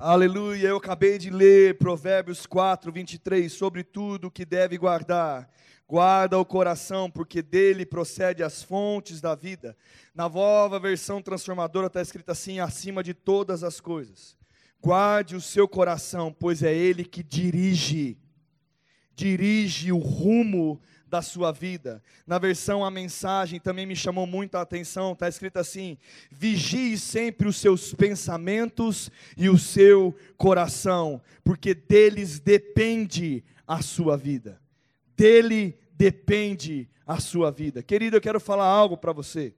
Aleluia, eu acabei de ler Provérbios 4, 23, sobre tudo que deve guardar. Guarda o coração, porque dele procede as fontes da vida. Na nova versão transformadora está escrito assim: acima de todas as coisas. Guarde o seu coração, pois é ele que dirige, dirige o rumo da sua vida. Na versão a mensagem também me chamou muito a atenção, está escrito assim: vigie sempre os seus pensamentos e o seu coração, porque deles depende a sua vida. Dele depende a sua vida. Querido, eu quero falar algo para você.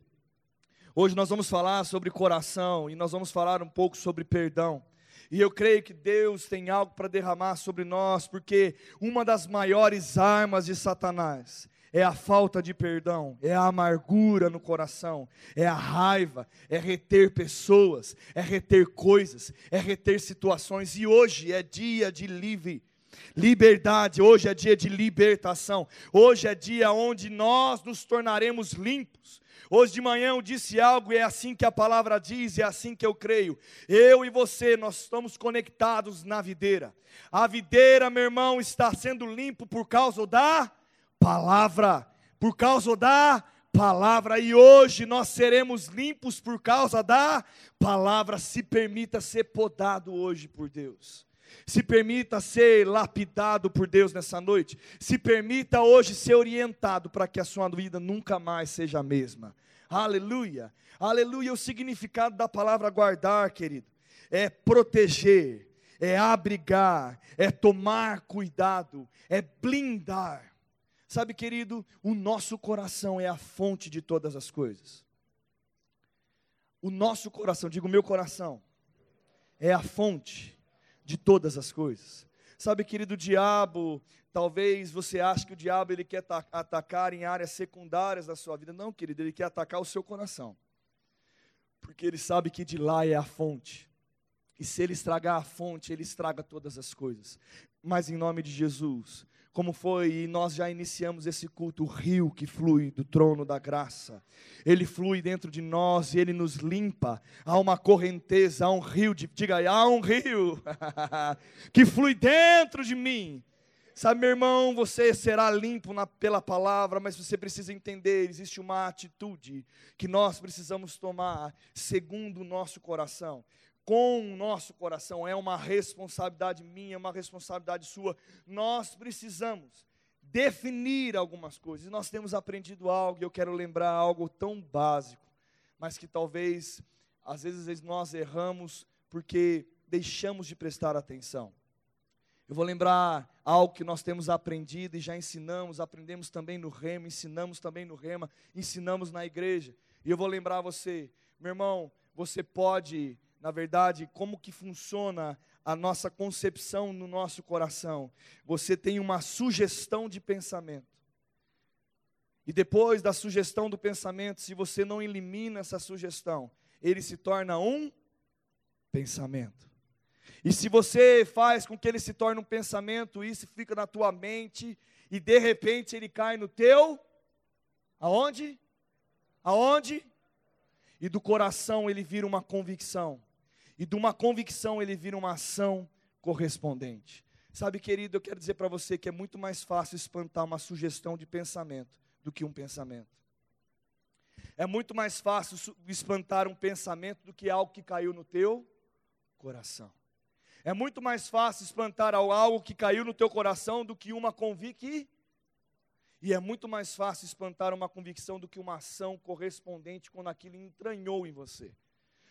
Hoje nós vamos falar sobre coração e nós vamos falar um pouco sobre perdão. E eu creio que Deus tem algo para derramar sobre nós, porque uma das maiores armas de Satanás é a falta de perdão, é a amargura no coração, é a raiva, é reter pessoas, é reter coisas, é reter situações. E hoje é dia de livre liberdade, hoje é dia de libertação, hoje é dia onde nós nos tornaremos limpos. Hoje de manhã eu disse algo e é assim que a palavra diz, é assim que eu creio. Eu e você, nós estamos conectados na videira. A videira, meu irmão, está sendo limpo por causa da palavra, por causa da palavra. E hoje nós seremos limpos por causa da palavra. Se permita ser podado hoje por Deus. Se permita ser lapidado por Deus nessa noite. Se permita hoje ser orientado para que a sua vida nunca mais seja a mesma. Aleluia. Aleluia. O significado da palavra guardar, querido, é proteger, é abrigar, é tomar cuidado, é blindar. Sabe, querido, o nosso coração é a fonte de todas as coisas. O nosso coração, digo meu coração, é a fonte de todas as coisas. Sabe, querido, diabo, talvez você ache que o diabo ele quer atacar em áreas secundárias da sua vida. Não, querido, ele quer atacar o seu coração. Porque ele sabe que de lá é a fonte. E se ele estragar a fonte, ele estraga todas as coisas. Mas em nome de Jesus, como foi, e nós já iniciamos esse culto, o rio que flui do trono da graça. Ele flui dentro de nós e ele nos limpa. Há uma correnteza, há um rio, de, diga aí, há um rio que flui dentro de mim. Sabe, meu irmão, você será limpo na, pela palavra, mas você precisa entender: existe uma atitude que nós precisamos tomar segundo o nosso coração com o nosso coração, é uma responsabilidade minha, é uma responsabilidade sua. Nós precisamos definir algumas coisas. Nós temos aprendido algo, e eu quero lembrar algo tão básico, mas que talvez, às vezes, nós erramos porque deixamos de prestar atenção. Eu vou lembrar algo que nós temos aprendido e já ensinamos, aprendemos também no rema, ensinamos também no rema, ensinamos na igreja. E eu vou lembrar você, meu irmão, você pode na verdade, como que funciona a nossa concepção no nosso coração. Você tem uma sugestão de pensamento. E depois da sugestão do pensamento, se você não elimina essa sugestão, ele se torna um pensamento. E se você faz com que ele se torne um pensamento, isso fica na tua mente e de repente ele cai no teu aonde? Aonde? E do coração ele vira uma convicção. E de uma convicção ele vira uma ação correspondente. Sabe, querido, eu quero dizer para você que é muito mais fácil espantar uma sugestão de pensamento do que um pensamento. É muito mais fácil espantar um pensamento do que algo que caiu no teu coração. É muito mais fácil espantar algo que caiu no teu coração do que uma convicção. E é muito mais fácil espantar uma convicção do que uma ação correspondente quando aquilo entranhou em você.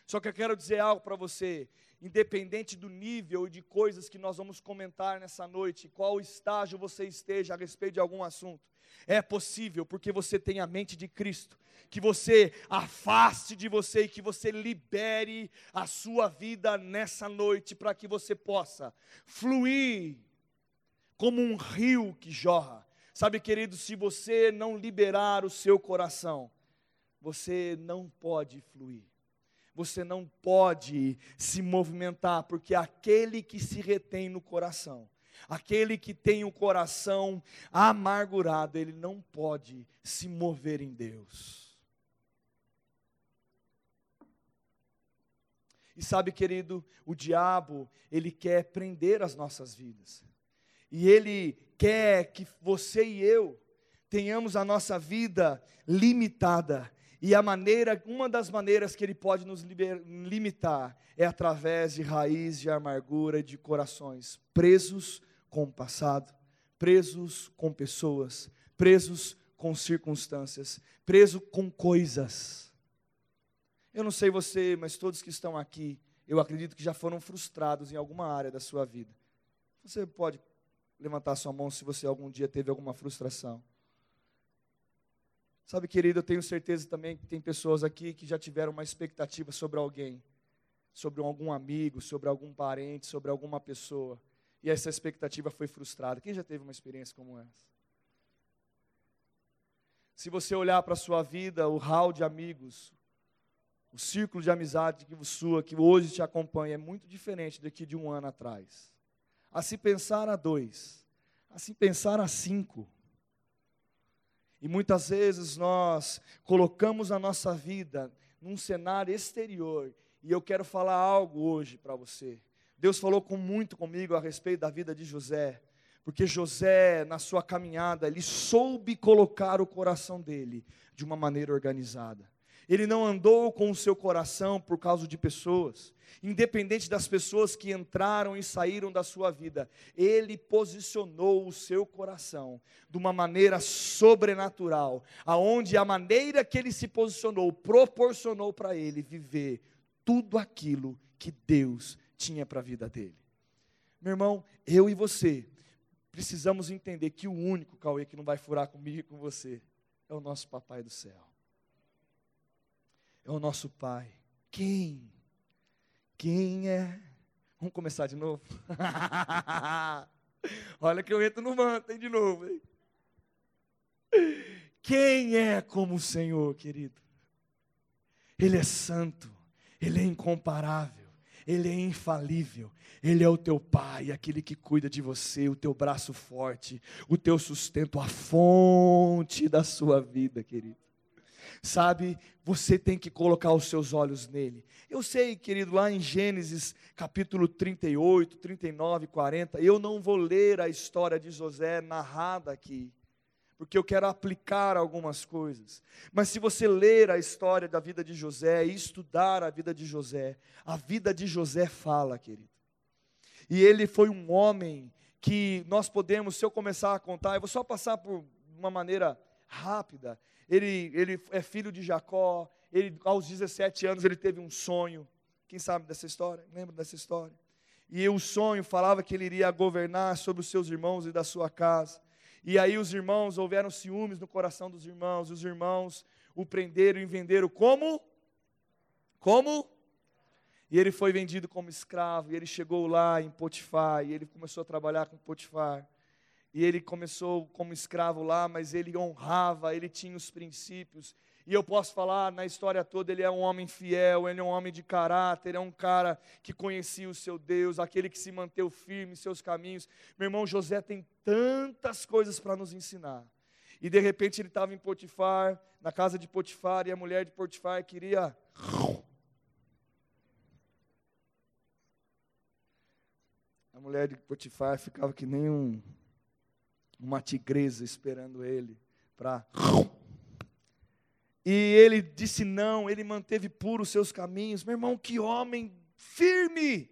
Só que eu quero dizer algo para você, independente do nível e de coisas que nós vamos comentar nessa noite, qual estágio você esteja a respeito de algum assunto, é possível porque você tem a mente de Cristo, que você afaste de você e que você libere a sua vida nessa noite para que você possa fluir como um rio que jorra. Sabe, querido, se você não liberar o seu coração, você não pode fluir você não pode se movimentar, porque aquele que se retém no coração, aquele que tem o coração amargurado, ele não pode se mover em Deus. E sabe, querido, o diabo, ele quer prender as nossas vidas. E ele quer que você e eu tenhamos a nossa vida limitada. E a maneira, uma das maneiras que ele pode nos liber, limitar é através de raiz de amargura de corações presos com o passado, presos com pessoas, presos com circunstâncias, presos com coisas. Eu não sei você, mas todos que estão aqui, eu acredito que já foram frustrados em alguma área da sua vida. Você pode levantar sua mão se você algum dia teve alguma frustração. Sabe, querido, eu tenho certeza também que tem pessoas aqui que já tiveram uma expectativa sobre alguém, sobre algum amigo, sobre algum parente, sobre alguma pessoa, e essa expectativa foi frustrada. Quem já teve uma experiência como essa? Se você olhar para a sua vida, o hall de amigos, o círculo de amizade que sua, que hoje te acompanha, é muito diferente daqui de um ano atrás. A se pensar a dois, a se pensar a cinco. E muitas vezes nós colocamos a nossa vida num cenário exterior. E eu quero falar algo hoje para você. Deus falou com muito comigo a respeito da vida de José. Porque José, na sua caminhada, ele soube colocar o coração dele de uma maneira organizada. Ele não andou com o seu coração por causa de pessoas, independente das pessoas que entraram e saíram da sua vida, ele posicionou o seu coração de uma maneira sobrenatural, aonde a maneira que ele se posicionou proporcionou para ele viver tudo aquilo que Deus tinha para a vida dele. Meu irmão, eu e você precisamos entender que o único Cauê que não vai furar comigo e com você é o nosso papai do céu é o nosso Pai. Quem? Quem é? Vamos começar de novo? Olha que eu entro no manto, hein, de novo. Hein? Quem é como o Senhor, querido? Ele é santo, Ele é incomparável, Ele é infalível, Ele é o teu Pai, aquele que cuida de você, o teu braço forte, o teu sustento, a fonte da sua vida, querido. Sabe, você tem que colocar os seus olhos nele. Eu sei, querido, lá em Gênesis capítulo 38, 39, 40, eu não vou ler a história de José narrada aqui, porque eu quero aplicar algumas coisas. Mas se você ler a história da vida de José e estudar a vida de José, a vida de José fala, querido. E ele foi um homem que nós podemos, se eu começar a contar, eu vou só passar por uma maneira rápida ele, ele é filho de Jacó, ele, aos 17 anos ele teve um sonho. Quem sabe dessa história? Lembra dessa história? E o sonho falava que ele iria governar sobre os seus irmãos e da sua casa. E aí os irmãos, houveram ciúmes no coração dos irmãos, os irmãos o prenderam e venderam como? Como? E ele foi vendido como escravo, e ele chegou lá em Potifar, e ele começou a trabalhar com Potifar. E ele começou como escravo lá, mas ele honrava, ele tinha os princípios. E eu posso falar na história toda, ele é um homem fiel, ele é um homem de caráter, é um cara que conhecia o seu Deus, aquele que se manteve firme em seus caminhos. Meu irmão José tem tantas coisas para nos ensinar. E de repente ele estava em Potifar, na casa de Potifar, e a mulher de Potifar queria. A mulher de Potifar ficava que nem um uma tigresa esperando ele para. E ele disse não, ele manteve puros os seus caminhos. Meu irmão, que homem firme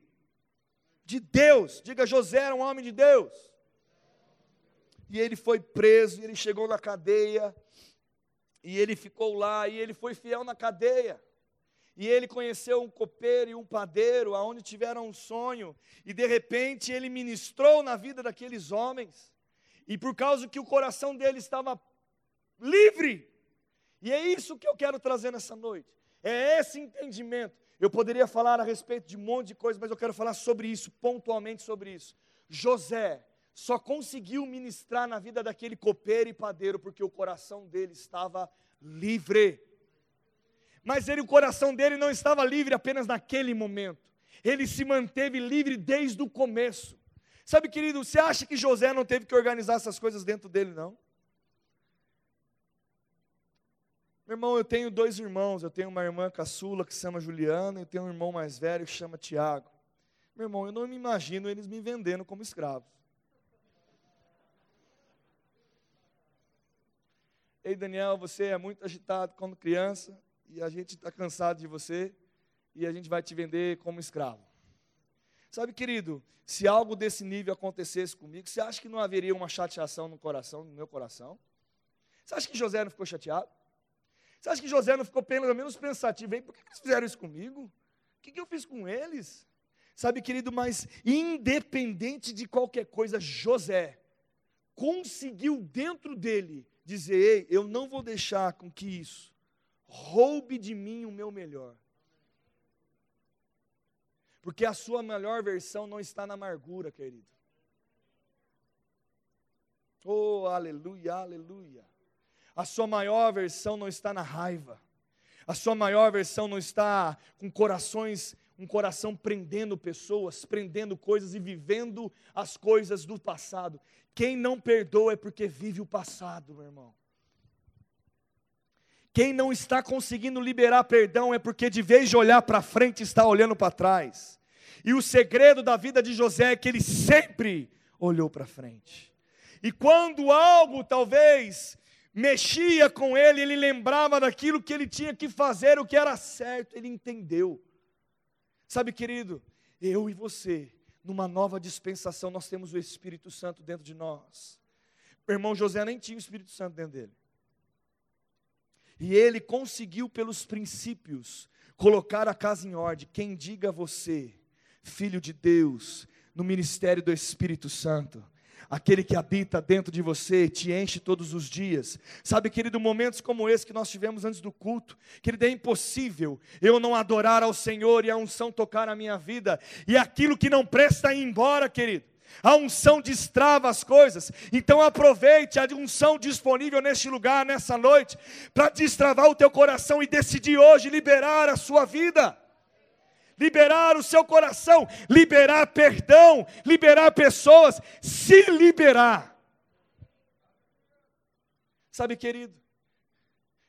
de Deus. Diga, José era um homem de Deus. E ele foi preso, ele chegou na cadeia, e ele ficou lá, e ele foi fiel na cadeia. E ele conheceu um copeiro e um padeiro, aonde tiveram um sonho, e de repente ele ministrou na vida daqueles homens e por causa que o coração dele estava livre. E é isso que eu quero trazer nessa noite. É esse entendimento. Eu poderia falar a respeito de um monte de coisas, mas eu quero falar sobre isso, pontualmente sobre isso. José só conseguiu ministrar na vida daquele copeiro e padeiro porque o coração dele estava livre. Mas ele, o coração dele não estava livre apenas naquele momento. Ele se manteve livre desde o começo. Sabe, querido, você acha que José não teve que organizar essas coisas dentro dele, não? Meu irmão, eu tenho dois irmãos. Eu tenho uma irmã caçula que se chama Juliana e tenho um irmão mais velho que se chama Tiago. Meu irmão, eu não me imagino eles me vendendo como escravos. Ei, Daniel, você é muito agitado quando criança e a gente está cansado de você e a gente vai te vender como escravo. Sabe, querido, se algo desse nível acontecesse comigo, você acha que não haveria uma chateação no coração, no meu coração? Você acha que José não ficou chateado? Você acha que José não ficou pelo menos pensativo? Hein? Por que eles fizeram isso comigo? O que eu fiz com eles? Sabe, querido, mas independente de qualquer coisa, José conseguiu dentro dele dizer: Ei, eu não vou deixar com que isso roube de mim o meu melhor. Porque a sua melhor versão não está na amargura, querido. Oh, aleluia, aleluia. A sua maior versão não está na raiva. A sua maior versão não está com corações, um coração prendendo pessoas, prendendo coisas e vivendo as coisas do passado. Quem não perdoa é porque vive o passado, meu irmão. Quem não está conseguindo liberar perdão é porque de vez de olhar para frente está olhando para trás. E o segredo da vida de José é que ele sempre olhou para frente. E quando algo talvez mexia com ele, ele lembrava daquilo que ele tinha que fazer, o que era certo, ele entendeu. Sabe, querido, eu e você, numa nova dispensação, nós temos o Espírito Santo dentro de nós. O irmão José nem tinha o Espírito Santo dentro dele. E ele conseguiu, pelos princípios, colocar a casa em ordem. Quem diga a você, filho de Deus, no ministério do Espírito Santo, aquele que habita dentro de você, te enche todos os dias. Sabe, querido, momentos como esse que nós tivemos antes do culto, querido, é impossível eu não adorar ao Senhor e a unção tocar a minha vida, e aquilo que não presta ir embora, querido. A unção destrava as coisas, então aproveite a unção disponível neste lugar, nessa noite, para destravar o teu coração e decidir hoje liberar a sua vida liberar o seu coração, liberar perdão, liberar pessoas, se liberar. Sabe, querido,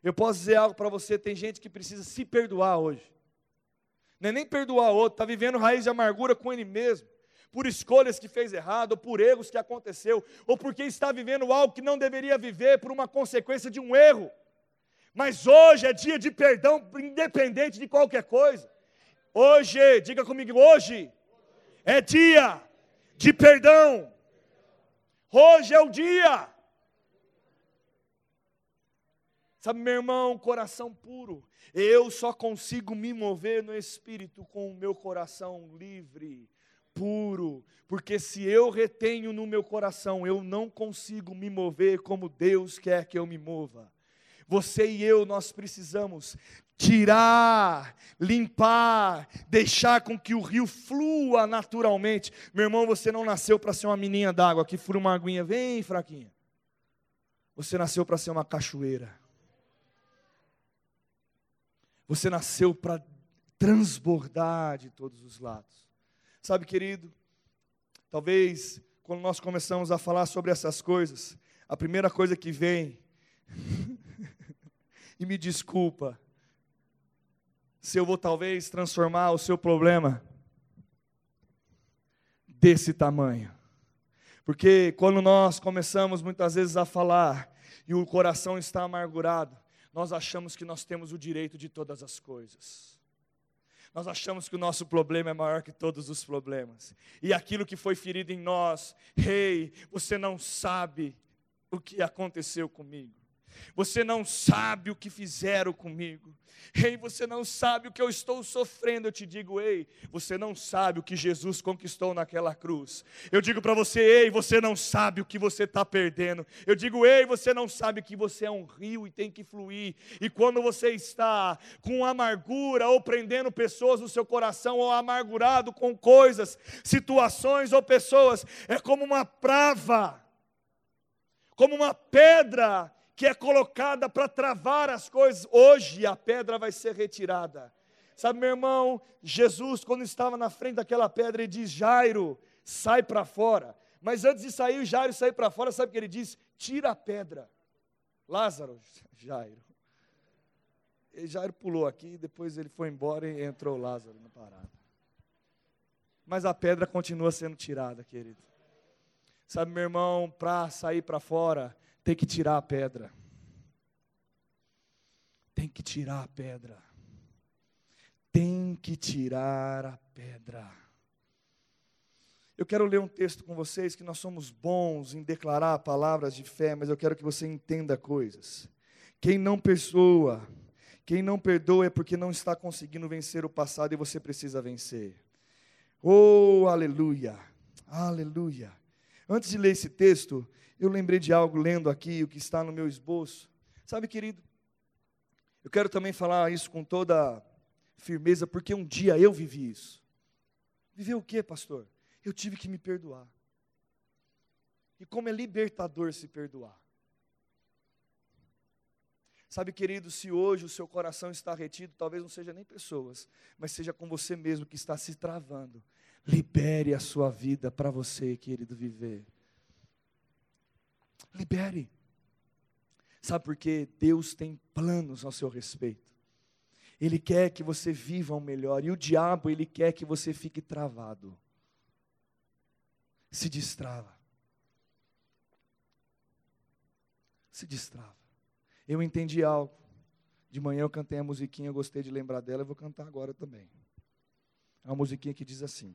eu posso dizer algo para você: tem gente que precisa se perdoar hoje. Não é nem perdoar outro, está vivendo raiz de amargura com ele mesmo, por escolhas que fez errado, ou por erros que aconteceu, ou porque está vivendo algo que não deveria viver por uma consequência de um erro. Mas hoje é dia de perdão, independente de qualquer coisa. Hoje, diga comigo, hoje é dia de perdão. Hoje é o dia. Sabe, meu irmão, coração puro. Eu só consigo me mover no espírito com o meu coração livre, puro, porque se eu retenho no meu coração, eu não consigo me mover como Deus quer que eu me mova. Você e eu, nós precisamos tirar, limpar, deixar com que o rio flua naturalmente. Meu irmão, você não nasceu para ser uma menina d'água que fura uma aguinha, vem fraquinha. Você nasceu para ser uma cachoeira. Você nasceu para transbordar de todos os lados. Sabe, querido, talvez quando nós começamos a falar sobre essas coisas, a primeira coisa que vem, e me desculpa, se eu vou talvez transformar o seu problema desse tamanho. Porque quando nós começamos muitas vezes a falar e o coração está amargurado, nós achamos que nós temos o direito de todas as coisas. Nós achamos que o nosso problema é maior que todos os problemas. E aquilo que foi ferido em nós, rei, hey, você não sabe o que aconteceu comigo. Você não sabe o que fizeram comigo. Ei, você não sabe o que eu estou sofrendo. Eu te digo, ei, você não sabe o que Jesus conquistou naquela cruz. Eu digo para você, ei, você não sabe o que você está perdendo. Eu digo, ei, você não sabe que você é um rio e tem que fluir. E quando você está com amargura ou prendendo pessoas no seu coração, ou amargurado com coisas, situações ou pessoas, é como uma prava, como uma pedra que é colocada para travar as coisas, hoje a pedra vai ser retirada. Sabe, meu irmão, Jesus, quando estava na frente daquela pedra, ele diz: Jairo, sai para fora. Mas antes de sair, o Jairo sair para fora, sabe o que ele diz? Tira a pedra. Lázaro, Jairo, Jairo pulou aqui, depois ele foi embora e entrou Lázaro na parada. Mas a pedra continua sendo tirada, querido. Sabe, meu irmão, para sair para fora, tem que tirar a pedra. Tem que tirar a pedra. Tem que tirar a pedra. Eu quero ler um texto com vocês que nós somos bons em declarar palavras de fé, mas eu quero que você entenda coisas. Quem não perdoa, quem não perdoa é porque não está conseguindo vencer o passado e você precisa vencer. Oh, aleluia, aleluia. Antes de ler esse texto, eu lembrei de algo lendo aqui, o que está no meu esboço. Sabe, querido, eu quero também falar isso com toda firmeza, porque um dia eu vivi isso. Viver o que, pastor? eu tive que me perdoar. E como é libertador se perdoar. Sabe, querido, se hoje o seu coração está retido, talvez não seja nem pessoas, mas seja com você mesmo que está se travando. Libere a sua vida para você, querido, viver. Libere. Sabe por quê? Deus tem planos ao seu respeito. Ele quer que você viva o melhor. E o diabo, ele quer que você fique travado se destrava. Se destrava. Eu entendi algo. De manhã eu cantei a musiquinha, eu gostei de lembrar dela, eu vou cantar agora também. É uma musiquinha que diz assim: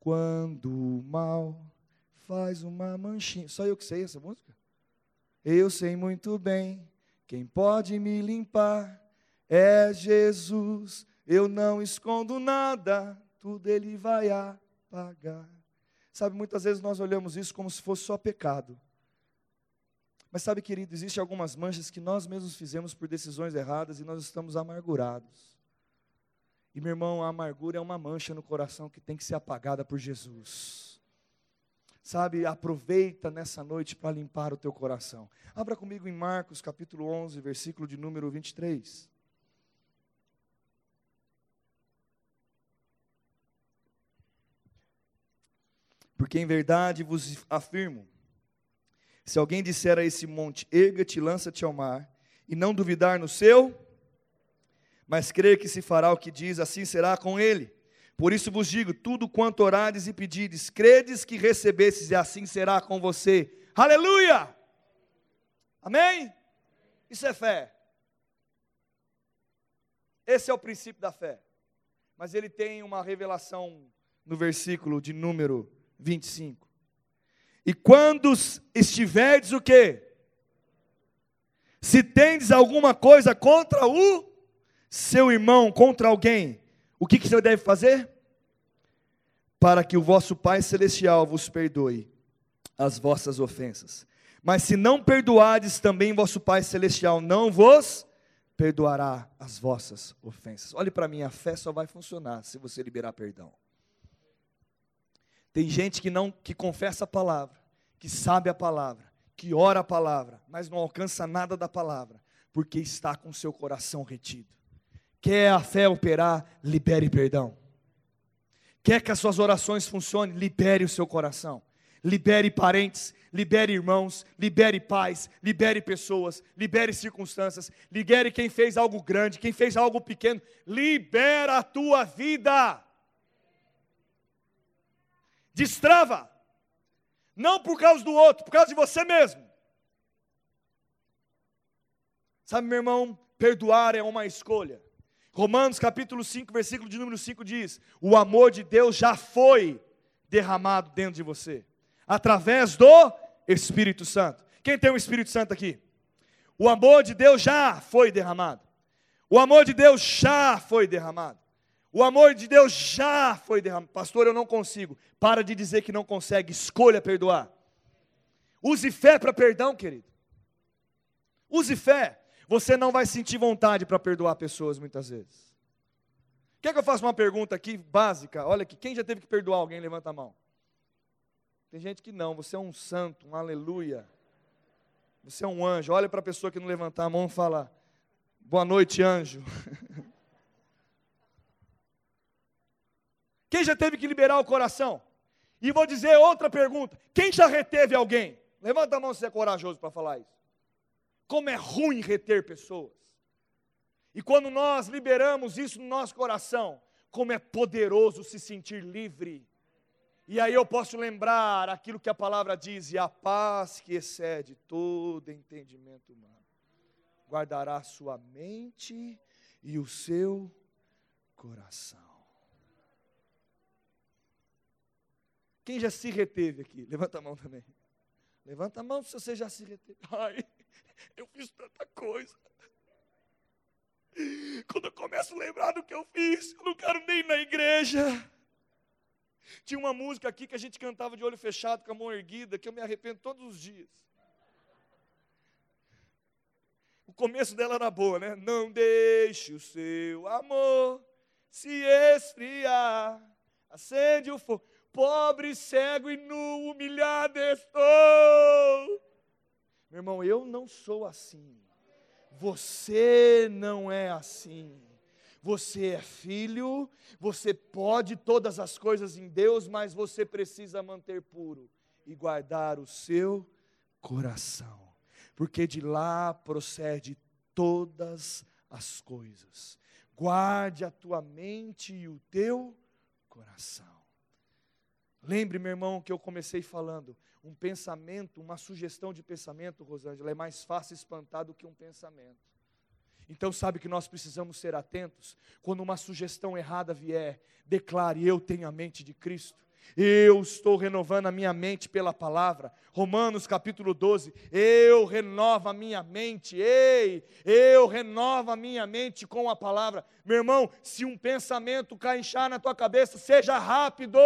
Quando o mal faz uma manchinha. Só eu que sei essa música? Eu sei muito bem, quem pode me limpar é Jesus. Eu não escondo nada, tudo ele vai apagar. Sabe, muitas vezes nós olhamos isso como se fosse só pecado. Mas sabe, querido, existem algumas manchas que nós mesmos fizemos por decisões erradas e nós estamos amargurados. E meu irmão, a amargura é uma mancha no coração que tem que ser apagada por Jesus. Sabe, aproveita nessa noite para limpar o teu coração. Abra comigo em Marcos capítulo 11, versículo de número 23. Porque em verdade vos afirmo: se alguém disser a esse monte, erga-te, lança-te ao mar, e não duvidar no seu, mas crer que se fará o que diz, assim será com ele. Por isso vos digo: tudo quanto orades e pedides, credes que recebesses, e assim será com você. Aleluia! Amém? Isso é fé. Esse é o princípio da fé. Mas ele tem uma revelação no versículo de número 25. E quando estiverdes o quê? Se tendes alguma coisa contra o seu irmão, contra alguém, o que, que você deve fazer? Para que o vosso Pai Celestial vos perdoe as vossas ofensas. Mas se não perdoardes, também vosso Pai Celestial não vos perdoará as vossas ofensas. Olhe para mim, a fé só vai funcionar se você liberar perdão. Tem gente que não que confessa a palavra, que sabe a palavra, que ora a palavra, mas não alcança nada da palavra, porque está com seu coração retido. Quer a fé operar, libere perdão. Quer que as suas orações funcionem, libere o seu coração. Libere parentes, libere irmãos, libere pais, libere pessoas, libere circunstâncias, libere quem fez algo grande, quem fez algo pequeno, libera a tua vida destrava. Não por causa do outro, por causa de você mesmo. Sabe, meu irmão, perdoar é uma escolha. Romanos capítulo 5, versículo de número 5 diz: O amor de Deus já foi derramado dentro de você, através do Espírito Santo. Quem tem o Espírito Santo aqui? O amor de Deus já foi derramado. O amor de Deus já foi derramado. O amor de Deus já foi derramado. Pastor, eu não consigo. Para de dizer que não consegue. Escolha perdoar. Use fé para perdão, querido. Use fé. Você não vai sentir vontade para perdoar pessoas muitas vezes. Quer que eu faça uma pergunta aqui básica? Olha aqui, quem já teve que perdoar alguém? Levanta a mão. Tem gente que não. Você é um santo, um aleluia. Você é um anjo. Olha para a pessoa que não levantar a mão e fala: Boa noite, anjo. Quem já teve que liberar o coração? E vou dizer outra pergunta: quem já reteve alguém? Levanta a mão se é corajoso para falar isso. Como é ruim reter pessoas. E quando nós liberamos isso no nosso coração, como é poderoso se sentir livre. E aí eu posso lembrar aquilo que a palavra diz: e a paz que excede todo entendimento humano guardará sua mente e o seu coração. Quem já se reteve aqui? Levanta a mão também. Levanta a mão se você já se reteve. Ai, eu fiz tanta coisa. Quando eu começo a lembrar do que eu fiz, eu não quero nem ir na igreja. Tinha uma música aqui que a gente cantava de olho fechado, com a mão erguida, que eu me arrependo todos os dias. O começo dela era boa, né? Não deixe o seu amor se esfriar. Acende o fogo. Pobre, cego e nu, humilhado estou. Meu irmão, eu não sou assim. Você não é assim. Você é filho, você pode todas as coisas em Deus, mas você precisa manter puro e guardar o seu coração, porque de lá procede todas as coisas. Guarde a tua mente e o teu coração. Lembre, meu irmão, que eu comecei falando, um pensamento, uma sugestão de pensamento, Rosângela, é mais fácil espantar do que um pensamento. Então, sabe que nós precisamos ser atentos? Quando uma sugestão errada vier, declare: Eu tenho a mente de Cristo. Eu estou renovando a minha mente pela palavra. Romanos capítulo 12. Eu renovo a minha mente. Ei, eu renovo a minha mente com a palavra. Meu irmão, se um pensamento caixar na tua cabeça, seja rápido.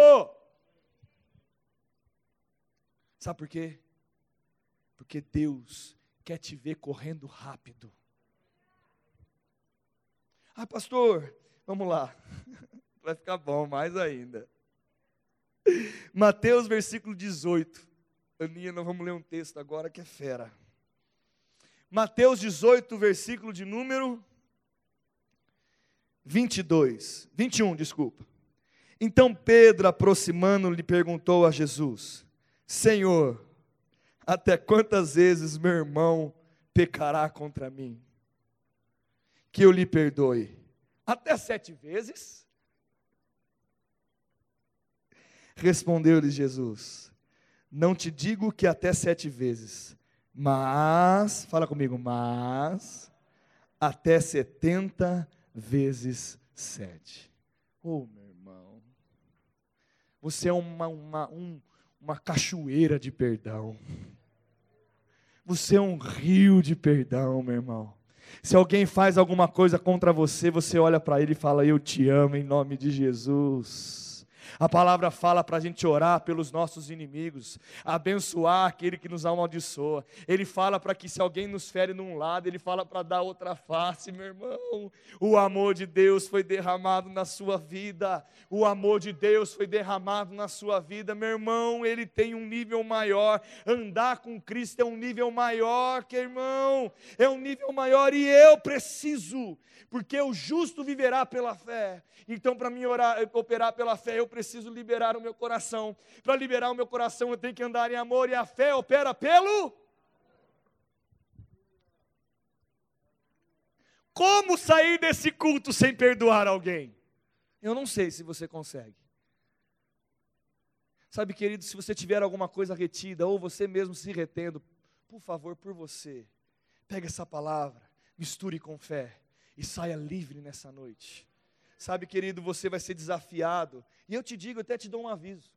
Sabe por quê? Porque Deus quer te ver correndo rápido. Ah, pastor, vamos lá. Vai ficar bom mais ainda. Mateus versículo 18. Aninha, nós vamos ler um texto agora que é fera. Mateus 18, versículo de número 22. 21, desculpa. Então Pedro, aproximando, lhe perguntou a Jesus: Senhor, até quantas vezes meu irmão pecará contra mim? Que eu lhe perdoe. Até sete vezes? Respondeu-lhe Jesus: Não te digo que até sete vezes, mas, fala comigo, mas, até setenta vezes sete. Oh, meu irmão, você é uma, uma, um, uma cachoeira de perdão. Você é um rio de perdão, meu irmão. Se alguém faz alguma coisa contra você, você olha para ele e fala: Eu te amo em nome de Jesus. A palavra fala para a gente orar pelos nossos inimigos, abençoar aquele que nos amaldiçoa. Ele fala para que se alguém nos fere num lado, ele fala para dar outra face, meu irmão. O amor de Deus foi derramado na sua vida. O amor de Deus foi derramado na sua vida, meu irmão. Ele tem um nível maior. Andar com Cristo é um nível maior, que irmão, é um nível maior e eu preciso, porque o justo viverá pela fé. Então, para mim orar, operar pela fé, eu preciso liberar o meu coração. Para liberar o meu coração, eu tenho que andar em amor, e a fé opera pelo. Como sair desse culto sem perdoar alguém? Eu não sei se você consegue. Sabe, querido, se você tiver alguma coisa retida, ou você mesmo se retendo, por favor, por você, pegue essa palavra, misture com fé e saia livre nessa noite. Sabe, querido, você vai ser desafiado. E eu te digo, até te dou um aviso.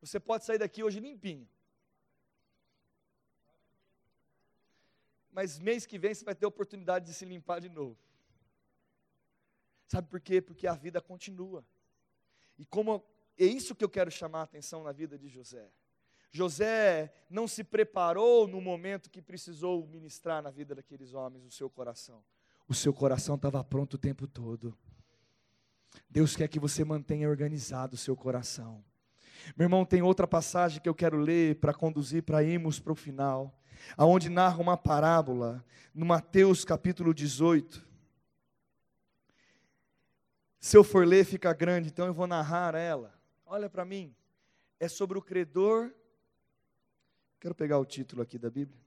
Você pode sair daqui hoje limpinho. Mas mês que vem você vai ter a oportunidade de se limpar de novo. Sabe por quê? Porque a vida continua. E como é isso que eu quero chamar a atenção na vida de José. José não se preparou no momento que precisou ministrar na vida daqueles homens o seu coração. O seu coração estava pronto o tempo todo. Deus quer que você mantenha organizado o seu coração. Meu irmão, tem outra passagem que eu quero ler para conduzir para irmos para o final, aonde narra uma parábola no Mateus capítulo 18. Se eu for ler, fica grande, então eu vou narrar ela. Olha para mim. É sobre o credor. Quero pegar o título aqui da Bíblia.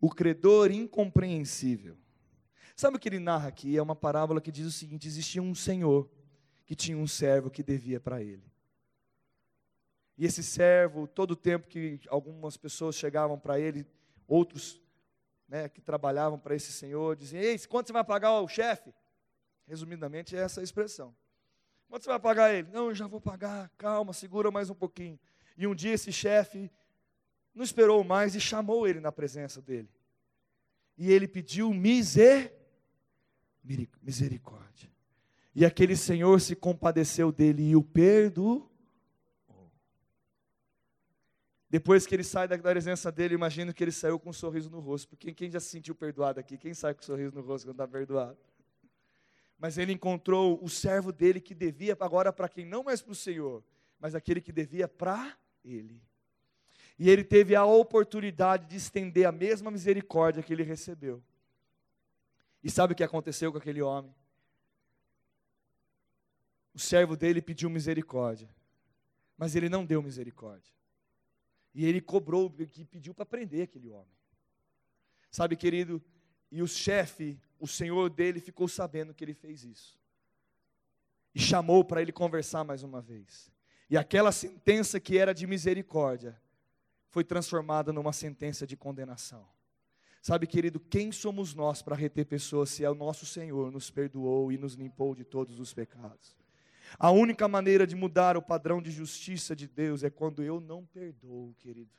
O credor incompreensível. Sabe o que ele narra aqui? É uma parábola que diz o seguinte: existia um senhor que tinha um servo que devia para ele. E esse servo, todo o tempo que algumas pessoas chegavam para ele, outros né, que trabalhavam para esse senhor, diziam: Ei, quanto você vai pagar o chefe? Resumidamente, é essa a expressão. Quanto você vai pagar ele? Não, eu já vou pagar, calma, segura mais um pouquinho. E um dia esse chefe não esperou mais e chamou ele na presença dele. E ele pediu miser... misericórdia. E aquele senhor se compadeceu dele e o perdoou. Depois que ele sai da presença dele, imagino que ele saiu com um sorriso no rosto. Porque quem já se sentiu perdoado aqui? Quem sai com um sorriso no rosto quando está perdoado? Mas ele encontrou o servo dele que devia agora para quem? Não mais para o Senhor, mas aquele que devia para ele. E ele teve a oportunidade de estender a mesma misericórdia que ele recebeu. E sabe o que aconteceu com aquele homem? O servo dele pediu misericórdia, mas ele não deu misericórdia. E ele cobrou, que pediu para prender aquele homem. Sabe, querido, e o chefe, o senhor dele, ficou sabendo que ele fez isso. E chamou para ele conversar mais uma vez. E aquela sentença que era de misericórdia foi transformada numa sentença de condenação. Sabe, querido, quem somos nós para reter pessoas se é o nosso Senhor nos perdoou e nos limpou de todos os pecados? A única maneira de mudar o padrão de justiça de Deus é quando eu não perdoo, querido.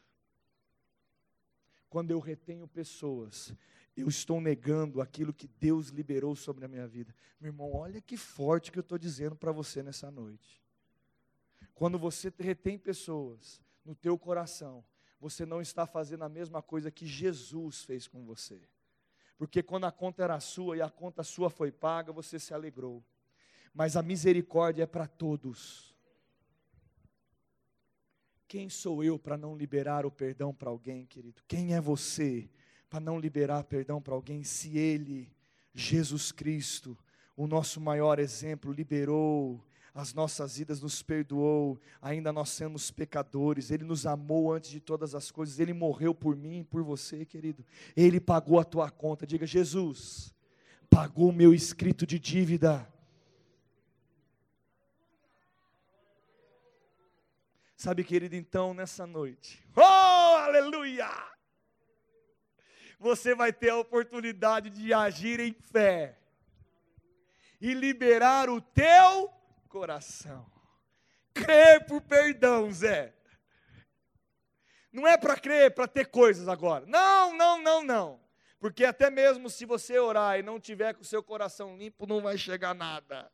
Quando eu retenho pessoas, eu estou negando aquilo que Deus liberou sobre a minha vida. Meu irmão, olha que forte que eu estou dizendo para você nessa noite. Quando você retém pessoas no teu coração, você não está fazendo a mesma coisa que Jesus fez com você. Porque quando a conta era sua e a conta sua foi paga, você se alegrou. Mas a misericórdia é para todos. Quem sou eu para não liberar o perdão para alguém, querido? Quem é você para não liberar perdão para alguém se ele, Jesus Cristo, o nosso maior exemplo, liberou as nossas vidas, nos perdoou, ainda nós somos pecadores, Ele nos amou antes de todas as coisas, Ele morreu por mim e por você, querido, Ele pagou a tua conta, diga Jesus, pagou o meu escrito de dívida. Sabe, querido, então nessa noite, oh, aleluia! Você vai ter a oportunidade de agir em fé e liberar o teu coração. Crer por perdão, Zé. Não é para crer, para ter coisas agora. Não, não, não, não. Porque até mesmo se você orar e não tiver com o seu coração limpo, não vai chegar nada.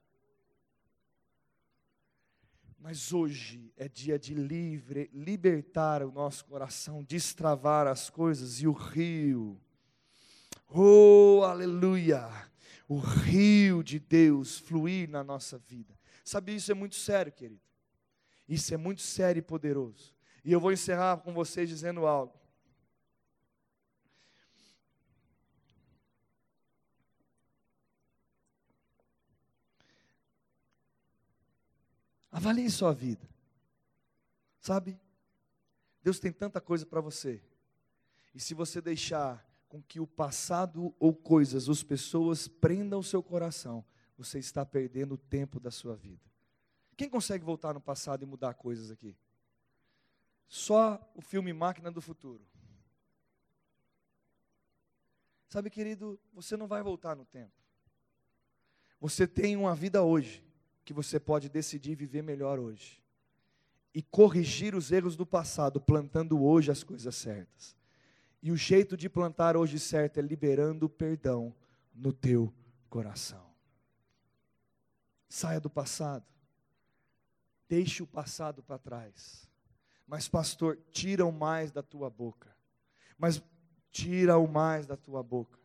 Mas hoje é dia de livre, libertar o nosso coração, destravar as coisas e o rio. Oh, aleluia! O rio de Deus fluir na nossa vida. Sabe, isso é muito sério, querido. Isso é muito sério e poderoso. E eu vou encerrar com vocês dizendo algo. Avalie sua vida. Sabe? Deus tem tanta coisa para você. E se você deixar com que o passado ou coisas, ou pessoas prendam o seu coração, você está perdendo o tempo da sua vida. Quem consegue voltar no passado e mudar coisas aqui? Só o filme Máquina do Futuro. Sabe, querido, você não vai voltar no tempo. Você tem uma vida hoje que você pode decidir viver melhor hoje e corrigir os erros do passado, plantando hoje as coisas certas. E o jeito de plantar hoje certo é liberando perdão no teu coração. Saia do passado. Deixe o passado para trás. Mas, pastor, tira o mais da tua boca. Mas tira o mais da tua boca.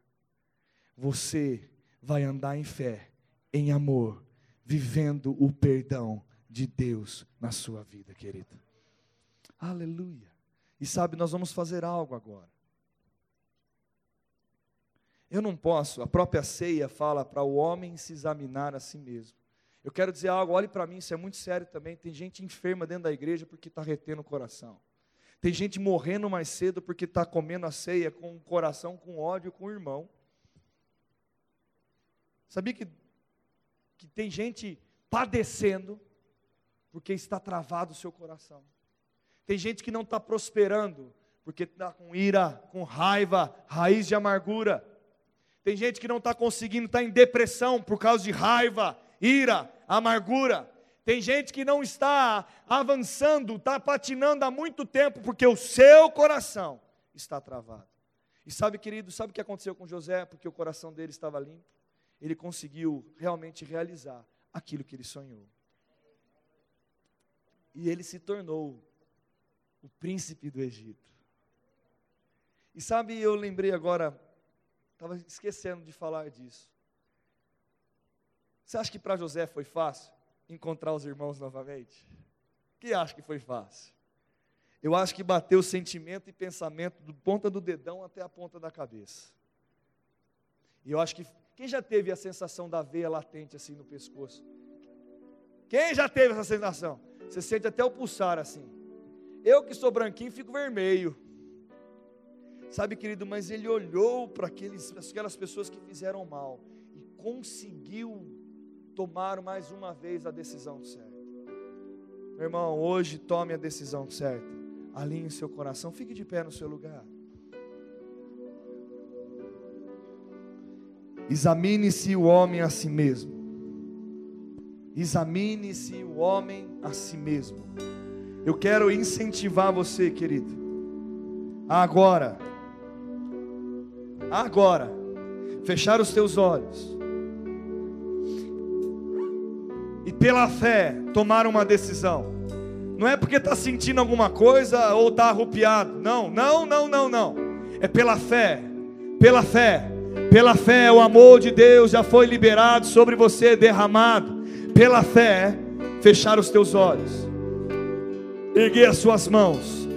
Você vai andar em fé, em amor, vivendo o perdão de Deus na sua vida, querido. Aleluia. E sabe, nós vamos fazer algo agora. Eu não posso, a própria ceia fala para o homem se examinar a si mesmo. Eu quero dizer algo, olhe para mim, isso é muito sério também. Tem gente enferma dentro da igreja porque está retendo o coração. Tem gente morrendo mais cedo porque está comendo a ceia com o coração com ódio com o irmão. Sabia que, que tem gente padecendo porque está travado o seu coração. Tem gente que não está prosperando porque está com ira, com raiva, raiz de amargura. Tem gente que não está conseguindo, está em depressão por causa de raiva, ira, amargura. Tem gente que não está avançando, está patinando há muito tempo porque o seu coração está travado. E sabe, querido, sabe o que aconteceu com José? Porque o coração dele estava limpo. Ele conseguiu realmente realizar aquilo que ele sonhou. E ele se tornou o príncipe do Egito. E sabe, eu lembrei agora, estava esquecendo de falar disso. Você acha que para José foi fácil encontrar os irmãos novamente? Que acha que foi fácil? Eu acho que bateu sentimento e pensamento do ponta do dedão até a ponta da cabeça. E eu acho que quem já teve a sensação da veia latente assim no pescoço? Quem já teve essa sensação? Você sente até o pulsar assim. Eu que sou branquinho fico vermelho. Sabe, querido, mas ele olhou para aquelas pessoas que fizeram mal e conseguiu tomar mais uma vez a decisão certa. Meu irmão, hoje tome a decisão certa. Alinhe seu coração, fique de pé no seu lugar. Examine-se o homem a si mesmo. Examine-se o homem a si mesmo. Eu quero incentivar você, querido, agora, agora, fechar os teus olhos pela fé tomar uma decisão. Não é porque está sentindo alguma coisa ou está arrupiado. Não, não, não, não, não. É pela fé, pela fé, pela fé. O amor de Deus já foi liberado sobre você, derramado. Pela fé, fechar os teus olhos, erguer as suas mãos.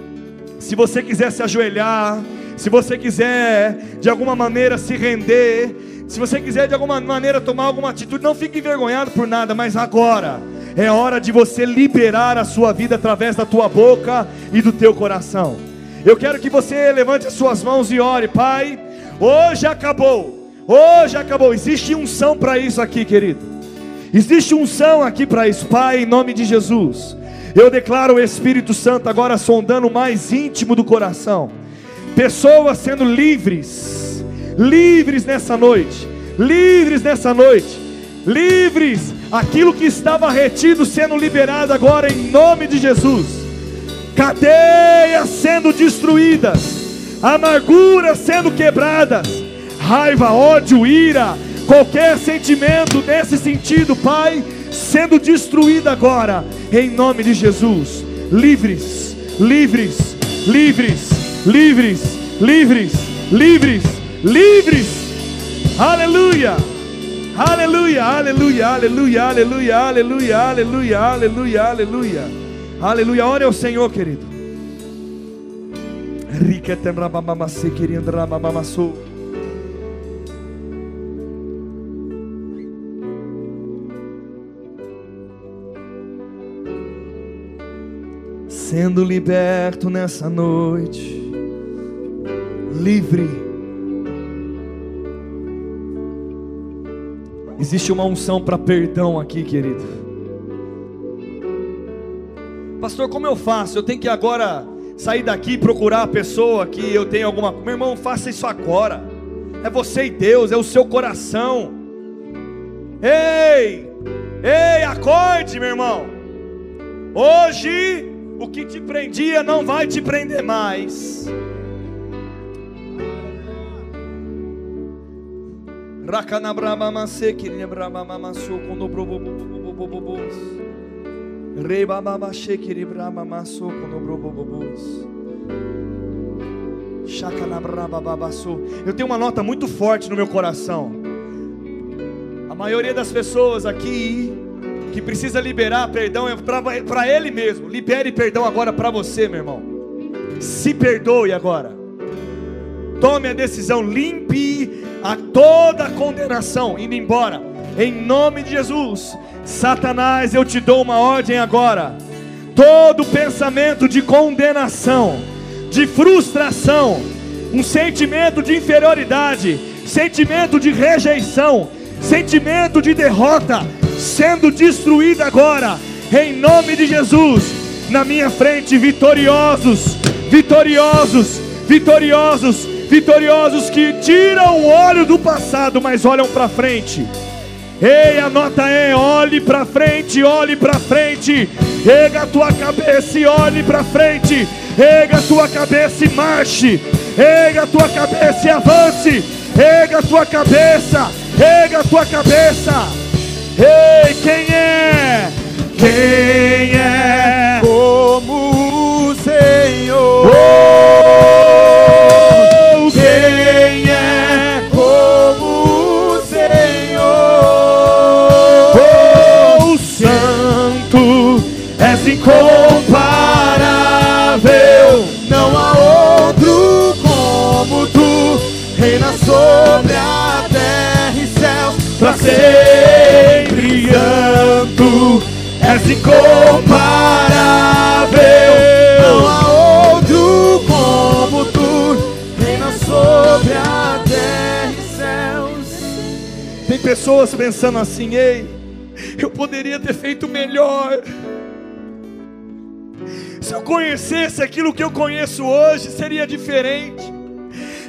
Se você quiser se ajoelhar, se você quiser de alguma maneira se render, se você quiser de alguma maneira tomar alguma atitude, não fique envergonhado por nada, mas agora é hora de você liberar a sua vida através da tua boca e do teu coração. Eu quero que você levante as suas mãos e ore, Pai. Hoje acabou. Hoje acabou. Existe unção para isso aqui, querido. Existe unção aqui para isso, Pai, em nome de Jesus. Eu declaro o Espírito Santo agora sondando o mais íntimo do coração. Pessoas sendo livres livres nessa noite, livres nessa noite, livres, aquilo que estava retido sendo liberado agora em nome de Jesus, cadeias sendo destruídas, amarguras sendo quebradas, raiva, ódio, ira, qualquer sentimento nesse sentido, Pai, sendo destruído agora, em nome de Jesus, livres, livres, livres, livres, livres, livres livres. Aleluia. Aleluia, aleluia, aleluia, aleluia, aleluia, aleluia, aleluia, aleluia. Aleluia. Ore ao Senhor, querido. Rica temramamamase queriandramamassou. Sendo liberto nessa noite, livre Existe uma unção para perdão aqui, querido. Pastor, como eu faço? Eu tenho que agora sair daqui e procurar a pessoa que eu tenho alguma. Meu irmão, faça isso agora. É você e Deus, é o seu coração. Ei, ei, acorde, meu irmão. Hoje, o que te prendia não vai te prender mais. Eu tenho uma nota muito forte no meu coração. A maioria das pessoas aqui que precisa liberar perdão é para ele mesmo. Libere perdão agora para você, meu irmão. Se perdoe agora. Tome a decisão, limpe a toda condenação, indo embora, em nome de Jesus. Satanás, eu te dou uma ordem agora. Todo pensamento de condenação, de frustração, um sentimento de inferioridade, sentimento de rejeição, sentimento de derrota sendo destruído agora, em nome de Jesus. Na minha frente, vitoriosos, vitoriosos, vitoriosos, vitoriosos que tiram o olho do passado, mas olham para frente. Ei, a nota é: olhe para frente, olhe para frente. Erga a tua cabeça e olhe para frente. Erga a tua cabeça e marche. Erga a tua cabeça e avance. Erga a tua cabeça. Erga a tua cabeça. Ei, quem é? Quem é sobre a terra e céus Pra sempre santo, és incomparável. Não há outro como tu, reina sobre a terra e céus. Tem pessoas pensando assim, ei, eu poderia ter feito melhor. Se eu conhecesse aquilo que eu conheço hoje, seria diferente.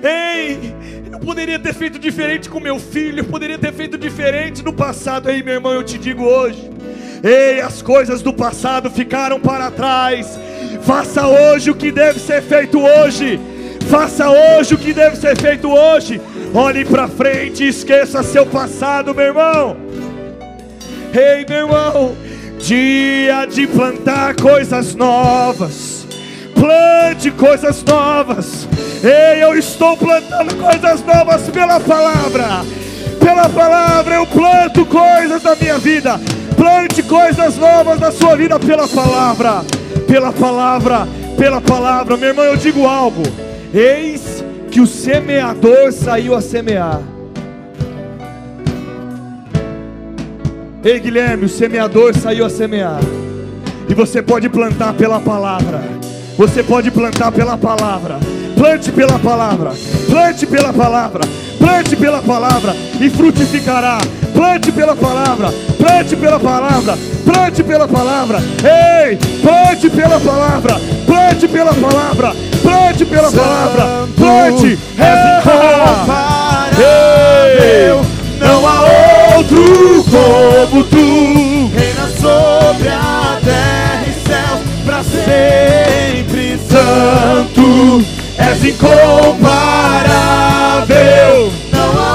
Ei, poderia ter feito diferente com meu filho, eu poderia ter feito diferente no passado. Ei, meu irmão, eu te digo hoje. Ei, as coisas do passado ficaram para trás. Faça hoje o que deve ser feito hoje. Faça hoje o que deve ser feito hoje. Olhe para frente e esqueça seu passado, meu irmão. Ei, meu irmão, dia de plantar coisas novas. Plante coisas novas. Ei, eu estou plantando coisas novas pela palavra. Pela palavra eu planto coisas da minha vida. Plante coisas novas na sua vida pela palavra. Pela palavra, pela palavra. Meu irmão, eu digo algo. Eis que o semeador saiu a semear. Ei Guilherme, o semeador saiu a semear. E você pode plantar pela palavra. Você pode plantar pela palavra. Plante pela palavra. Plante pela palavra. Plante pela palavra e frutificará. Plante pela palavra. Plante pela palavra. Plante pela palavra. Ei, plante pela palavra. Plante pela palavra. Plante pela palavra. Plante. incomparável. Não há outro como tu, reina sobre a terra sempre. Santo, és incomparável. Não há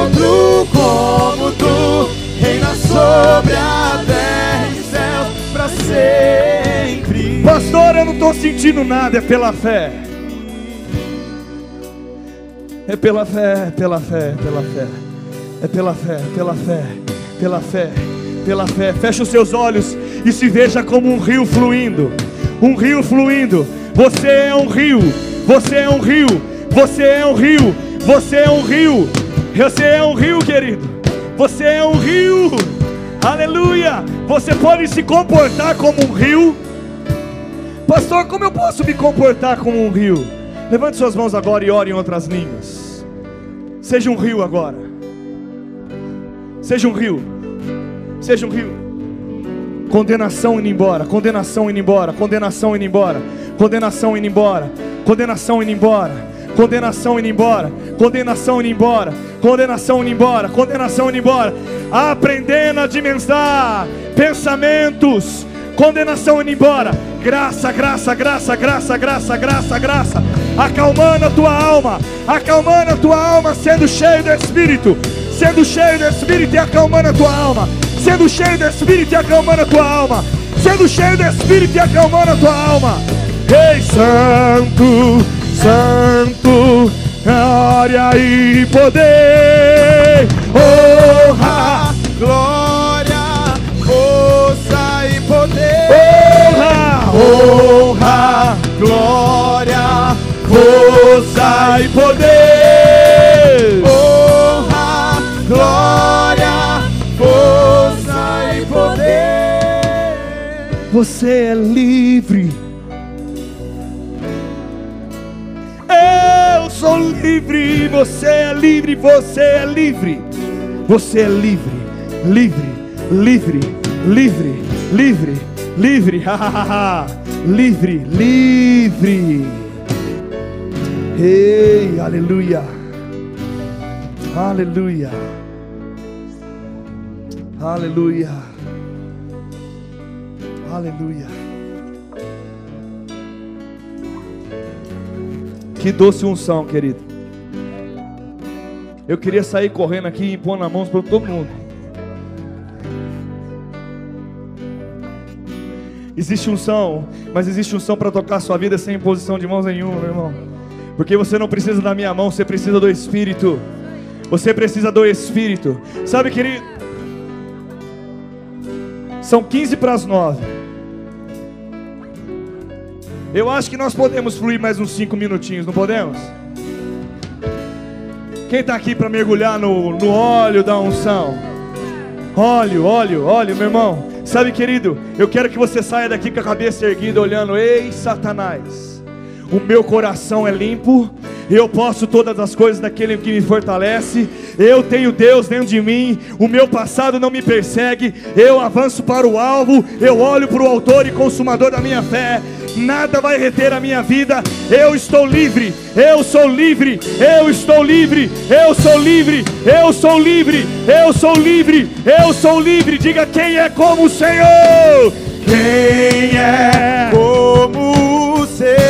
outro como tu, reina sobre a terra e céus para sempre. Pastor, eu não estou sentindo nada, é pela fé. É pela fé, é pela fé, é pela fé. É pela fé, pela fé, pela fé, pela fé. Feche os seus olhos e se veja como um rio fluindo. Um rio fluindo. Você é um rio. Você é um rio. Você é um rio. Você é um rio. Você é um rio, querido. Você é um rio. Aleluia. Você pode se comportar como um rio. Pastor, como eu posso me comportar como um rio? Levante suas mãos agora e ore em outras línguas. Seja um rio agora. Seja um rio. Seja um rio. Condenação indo embora, condenação indo embora, condenação indo embora, condenação indo embora, condenação indo embora, condenação indo embora, condenação indo embora, condenação indo embora, condenação indo embora, aprendendo a dimensar pensamentos, condenação indo embora, graça, graça, graça, graça, graça, graça, graça, acalmando a tua alma, acalmando a tua alma, sendo cheio do Espírito, sendo cheio do Espírito e acalmando a tua alma, sendo cheio do Espírito e acalmando a tua alma, sendo cheio do Espírito e acalmando a tua alma. Ei, Santo, Santo, glória e poder, honra, Glória, força e poder. honra, honra, Glória, força Você é livre. Eu sou livre, você é livre, você é livre. Você é livre, livre, livre, livre, livre, livre, livre, livre. Ei, aleluia, aleluia, aleluia, aleluia. Que doce unção, querido. Eu queria sair correndo aqui e impor as mãos para todo mundo. Existe unção, mas existe unção para tocar a sua vida sem imposição de mãos nenhuma, meu irmão. Porque você não precisa da minha mão, você precisa do Espírito. Você precisa do Espírito. Sabe, querido? São 15 para as 9. Eu acho que nós podemos fluir mais uns 5 minutinhos, não podemos? Quem está aqui para mergulhar no, no óleo da unção? Óleo, óleo, óleo, meu irmão. Sabe, querido, eu quero que você saia daqui com a cabeça erguida, olhando, ei, Satanás, o meu coração é limpo, eu posso todas as coisas daquele que me fortalece, eu tenho Deus dentro de mim, o meu passado não me persegue, eu avanço para o alvo, eu olho para o autor e consumador da minha fé, nada vai reter a minha vida, eu estou livre, eu sou livre, eu estou livre, eu sou livre, eu sou livre, eu sou livre, eu sou livre, diga quem é como o Senhor, quem é como o Senhor.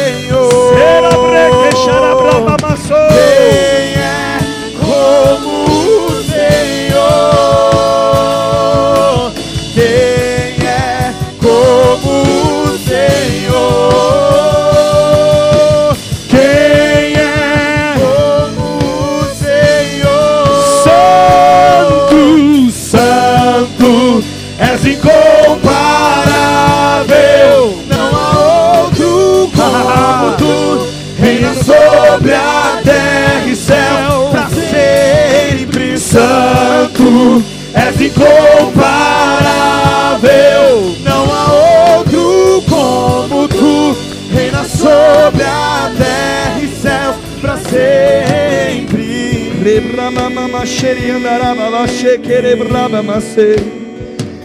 Incomparável, não há outro como tu, reina sobre a terra e céu, pra sempre. Rebramamama, xeriandarababa, xequerebrabamacê.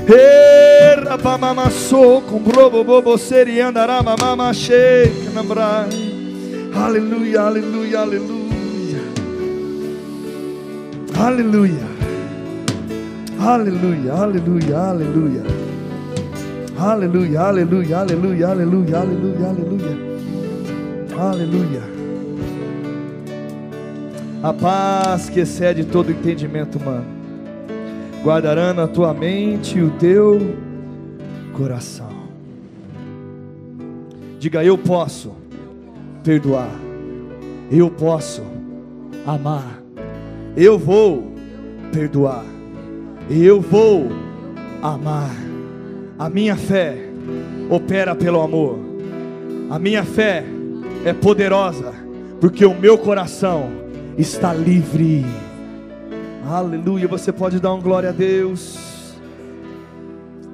Erabamamaçô, com brobobobo, seriandarabamama, xecanabra. Aleluia, aleluia, aleluia. Aleluia. Aleluia, aleluia, aleluia. Aleluia, aleluia, aleluia, aleluia, aleluia, aleluia. Aleluia. A paz que excede todo entendimento humano guardará na tua mente e o teu coração. Diga, eu posso perdoar, eu posso amar, eu vou perdoar, eu vou amar. A minha fé opera pelo amor, a minha fé é poderosa, porque o meu coração está livre. Aleluia. Você pode dar um glória a Deus.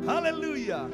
Aleluia.